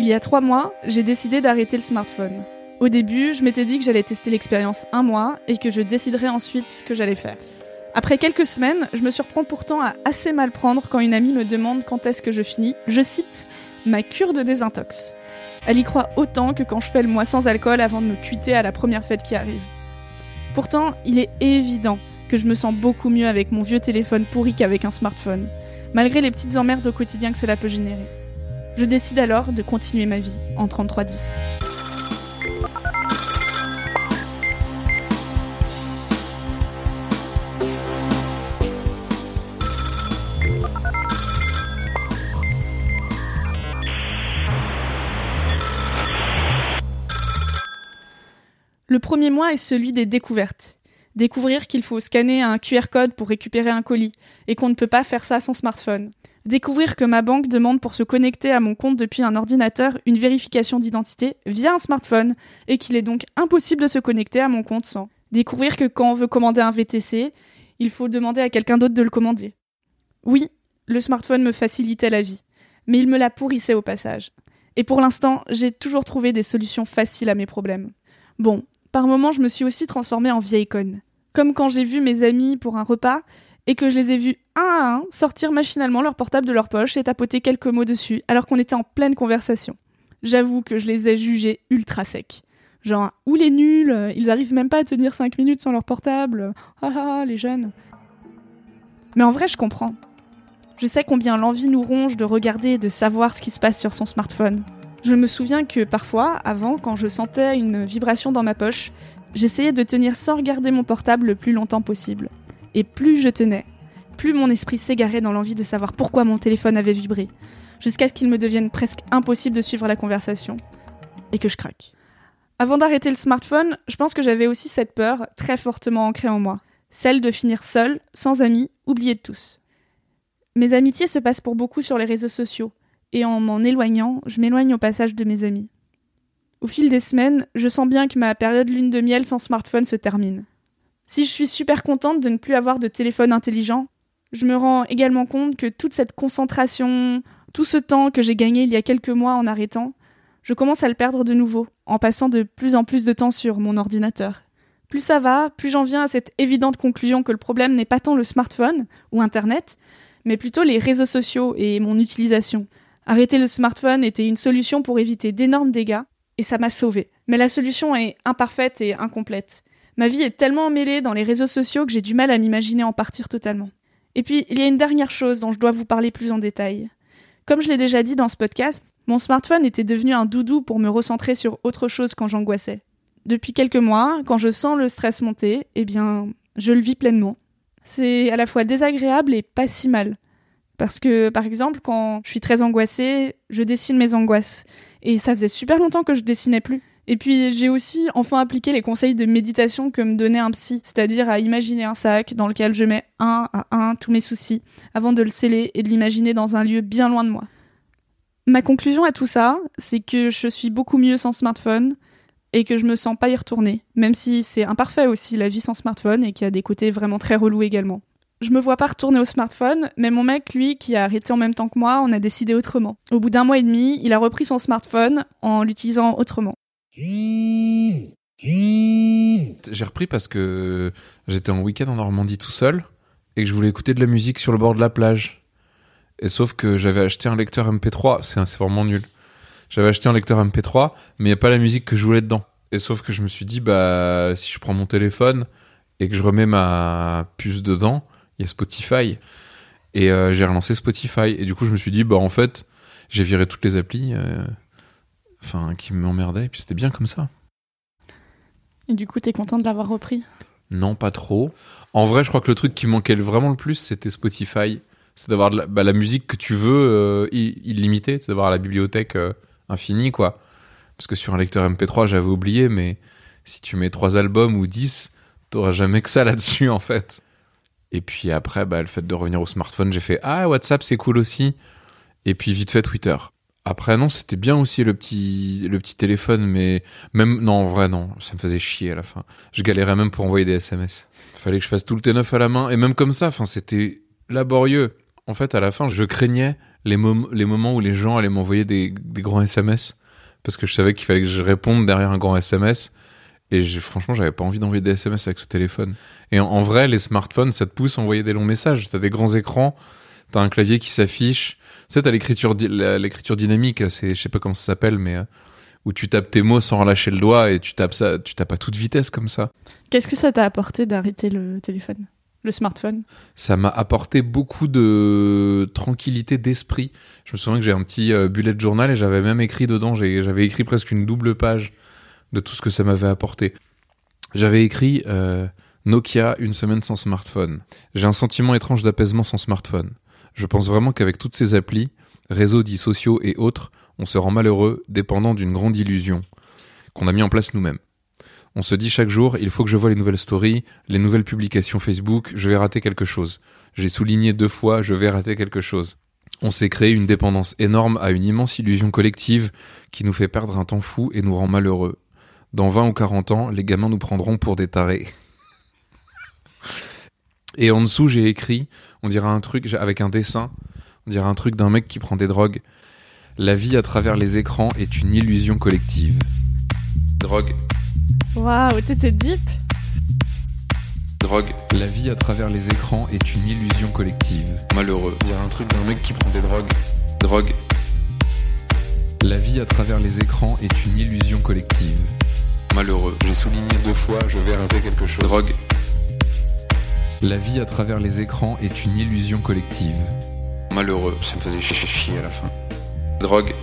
Il y a trois mois, j'ai décidé d'arrêter le smartphone. Au début, je m'étais dit que j'allais tester l'expérience un mois et que je déciderais ensuite ce que j'allais faire. Après quelques semaines, je me surprends pourtant à assez mal prendre quand une amie me demande quand est-ce que je finis, je cite, ma cure de désintox. Elle y croit autant que quand je fais le mois sans alcool avant de me cuiter à la première fête qui arrive. Pourtant, il est évident que je me sens beaucoup mieux avec mon vieux téléphone pourri qu'avec un smartphone, malgré les petites emmerdes au quotidien que cela peut générer. Je décide alors de continuer ma vie en 3310. Le premier mois est celui des découvertes. Découvrir qu'il faut scanner un QR code pour récupérer un colis et qu'on ne peut pas faire ça sans smartphone. Découvrir que ma banque demande pour se connecter à mon compte depuis un ordinateur une vérification d'identité via un smartphone et qu'il est donc impossible de se connecter à mon compte sans. Découvrir que quand on veut commander un VTC, il faut demander à quelqu'un d'autre de le commander. Oui, le smartphone me facilitait la vie, mais il me la pourrissait au passage. Et pour l'instant, j'ai toujours trouvé des solutions faciles à mes problèmes. Bon, par moments, je me suis aussi transformée en vieille conne. Comme quand j'ai vu mes amis pour un repas et que je les ai vus un à un sortir machinalement leur portable de leur poche et tapoter quelques mots dessus alors qu'on était en pleine conversation. J'avoue que je les ai jugés ultra secs. Genre, ou les nuls, ils arrivent même pas à tenir 5 minutes sans leur portable. Ah ah, les jeunes. Mais en vrai, je comprends. Je sais combien l'envie nous ronge de regarder et de savoir ce qui se passe sur son smartphone. Je me souviens que parfois, avant, quand je sentais une vibration dans ma poche, j'essayais de tenir sans regarder mon portable le plus longtemps possible. Et plus je tenais, plus mon esprit s'égarait dans l'envie de savoir pourquoi mon téléphone avait vibré, jusqu'à ce qu'il me devienne presque impossible de suivre la conversation, et que je craque. Avant d'arrêter le smartphone, je pense que j'avais aussi cette peur très fortement ancrée en moi, celle de finir seule, sans amis, oubliée de tous. Mes amitiés se passent pour beaucoup sur les réseaux sociaux, et en m'en éloignant, je m'éloigne au passage de mes amis. Au fil des semaines, je sens bien que ma période lune de miel sans smartphone se termine. Si je suis super contente de ne plus avoir de téléphone intelligent, je me rends également compte que toute cette concentration, tout ce temps que j'ai gagné il y a quelques mois en arrêtant, je commence à le perdre de nouveau, en passant de plus en plus de temps sur mon ordinateur. Plus ça va, plus j'en viens à cette évidente conclusion que le problème n'est pas tant le smartphone ou Internet, mais plutôt les réseaux sociaux et mon utilisation. Arrêter le smartphone était une solution pour éviter d'énormes dégâts, et ça m'a sauvée. Mais la solution est imparfaite et incomplète. Ma vie est tellement emmêlée dans les réseaux sociaux que j'ai du mal à m'imaginer en partir totalement. Et puis, il y a une dernière chose dont je dois vous parler plus en détail. Comme je l'ai déjà dit dans ce podcast, mon smartphone était devenu un doudou pour me recentrer sur autre chose quand j'angoissais. Depuis quelques mois, quand je sens le stress monter, eh bien, je le vis pleinement. C'est à la fois désagréable et pas si mal. Parce que, par exemple, quand je suis très angoissée, je dessine mes angoisses. Et ça faisait super longtemps que je dessinais plus. Et puis j'ai aussi enfin appliqué les conseils de méditation que me donnait un psy, c'est-à-dire à imaginer un sac dans lequel je mets un à un tous mes soucis, avant de le sceller et de l'imaginer dans un lieu bien loin de moi. Ma conclusion à tout ça, c'est que je suis beaucoup mieux sans smartphone et que je me sens pas y retourner, même si c'est imparfait aussi la vie sans smartphone et qu'il a des côtés vraiment très relous également. Je me vois pas retourner au smartphone, mais mon mec, lui, qui a arrêté en même temps que moi, on a décidé autrement. Au bout d'un mois et demi, il a repris son smartphone en l'utilisant autrement. J'ai repris parce que j'étais en week-end en Normandie tout seul et que je voulais écouter de la musique sur le bord de la plage. Et sauf que j'avais acheté un lecteur MP3, c'est vraiment nul. J'avais acheté un lecteur MP3, mais il n'y a pas la musique que je voulais dedans. Et sauf que je me suis dit, bah, si je prends mon téléphone et que je remets ma puce dedans, il y a Spotify. Et euh, j'ai relancé Spotify. Et du coup, je me suis dit, bah, en fait, j'ai viré toutes les applis euh, enfin, qui m'emmerdaient. Et puis c'était bien comme ça. Et du coup, t'es content de l'avoir repris? Non, pas trop. En vrai, je crois que le truc qui manquait vraiment le plus, c'était Spotify. C'est d'avoir la, bah, la musique que tu veux euh, illimitée, c'est d'avoir la bibliothèque euh, infinie, quoi. Parce que sur un lecteur MP3, j'avais oublié, mais si tu mets trois albums ou 10, t'auras jamais que ça là-dessus, en fait. Et puis après, bah, le fait de revenir au smartphone, j'ai fait Ah, WhatsApp, c'est cool aussi. Et puis vite fait Twitter. Après, non, c'était bien aussi le petit, le petit téléphone, mais même, non, en vrai, non, ça me faisait chier à la fin. Je galérais même pour envoyer des SMS. Fallait que je fasse tout le T9 à la main, et même comme ça, enfin, c'était laborieux. En fait, à la fin, je craignais les, les moments où les gens allaient m'envoyer des, des grands SMS, parce que je savais qu'il fallait que je réponde derrière un grand SMS, et j'ai- franchement, j'avais pas envie d'envoyer des SMS avec ce téléphone. Et en, en vrai, les smartphones, ça te pousse à envoyer des longs messages. T'as des grands écrans, t'as un clavier qui s'affiche. Tu sais, t'as l'écriture, di- l'écriture dynamique, c'est, je sais pas comment ça s'appelle, mais euh, où tu tapes tes mots sans relâcher le doigt et tu tapes ça, tu tapes à toute vitesse comme ça. Qu'est-ce que ça t'a apporté d'arrêter le téléphone Le smartphone? Ça m'a apporté beaucoup de tranquillité d'esprit. Je me souviens que j'ai un petit euh, bullet journal et j'avais même écrit dedans, j'avais écrit presque une double page de tout ce que ça m'avait apporté. J'avais écrit euh, Nokia, une semaine sans smartphone. J'ai un sentiment étrange d'apaisement sans smartphone. Je pense vraiment qu'avec toutes ces applis, réseaux dits sociaux et autres, on se rend malheureux, dépendant d'une grande illusion qu'on a mis en place nous-mêmes. On se dit chaque jour, il faut que je vois les nouvelles stories, les nouvelles publications Facebook, je vais rater quelque chose. J'ai souligné deux fois, je vais rater quelque chose. On s'est créé une dépendance énorme à une immense illusion collective qui nous fait perdre un temps fou et nous rend malheureux. Dans 20 ou 40 ans, les gamins nous prendront pour des tarés. Et en dessous, j'ai écrit, on dirait un truc, avec un dessin, on dirait un truc d'un mec qui prend des drogues. La vie à travers les écrans est une illusion collective. Drogue, Waouh, t'étais deep drogue. La vie à travers les écrans est une illusion collective. Malheureux. Il y a un truc d'un mec qui prend des drogues. Drogue. La vie à travers les écrans est une illusion collective. Malheureux. J'ai souligné deux fois, je vais rater quelque chose. Drogue. La vie à travers les écrans est une illusion collective. Malheureux. Ça me faisait chier, chier à la fin. Drogue.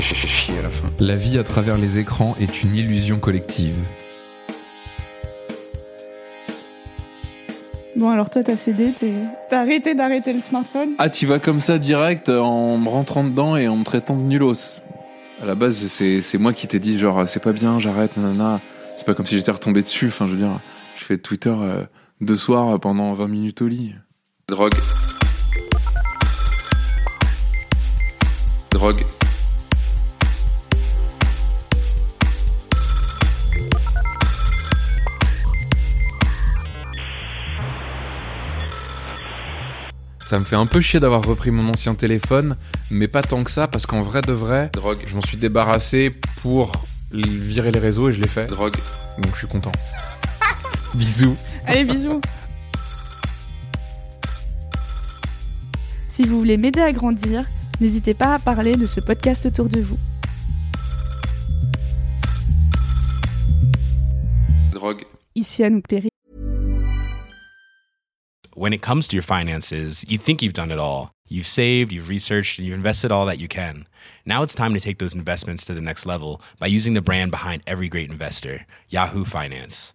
Chier, chier à la fin. La vie à travers les écrans est une illusion collective. Bon, alors toi, t'as cédé, t'es- t'as arrêté d'arrêter le smartphone? Ah, tu vas comme ça direct euh, en me rentrant dedans et en me traitant de nulos. À la base, c'est c'est moi qui t'ai dit genre c'est pas bien, j'arrête, nanana. C'est pas comme si j'étais retombé dessus. Enfin, je veux dire, je fais Twitter euh, deux soirs euh, pendant 20 minutes au lit. Drogue. Drogue. Ça me fait un peu chier d'avoir repris mon ancien téléphone, mais pas tant que ça, parce qu'en vrai de vrai, drogue, je m'en suis débarrassé pour virer les réseaux et je l'ai fait. Drogue. Donc je suis content. Bisous. Allez, bisous Si vous voulez m'aider à grandir, n'hésitez pas à parler de ce podcast autour de vous. Drogue. Ici Anouk Perry. when it comes to your finances, you think you've done it all. You've saved, you've researched, and you've invested all that you can. Now it's time to take those investments to the next level by using the brand behind every great investor, Yahoo Finance.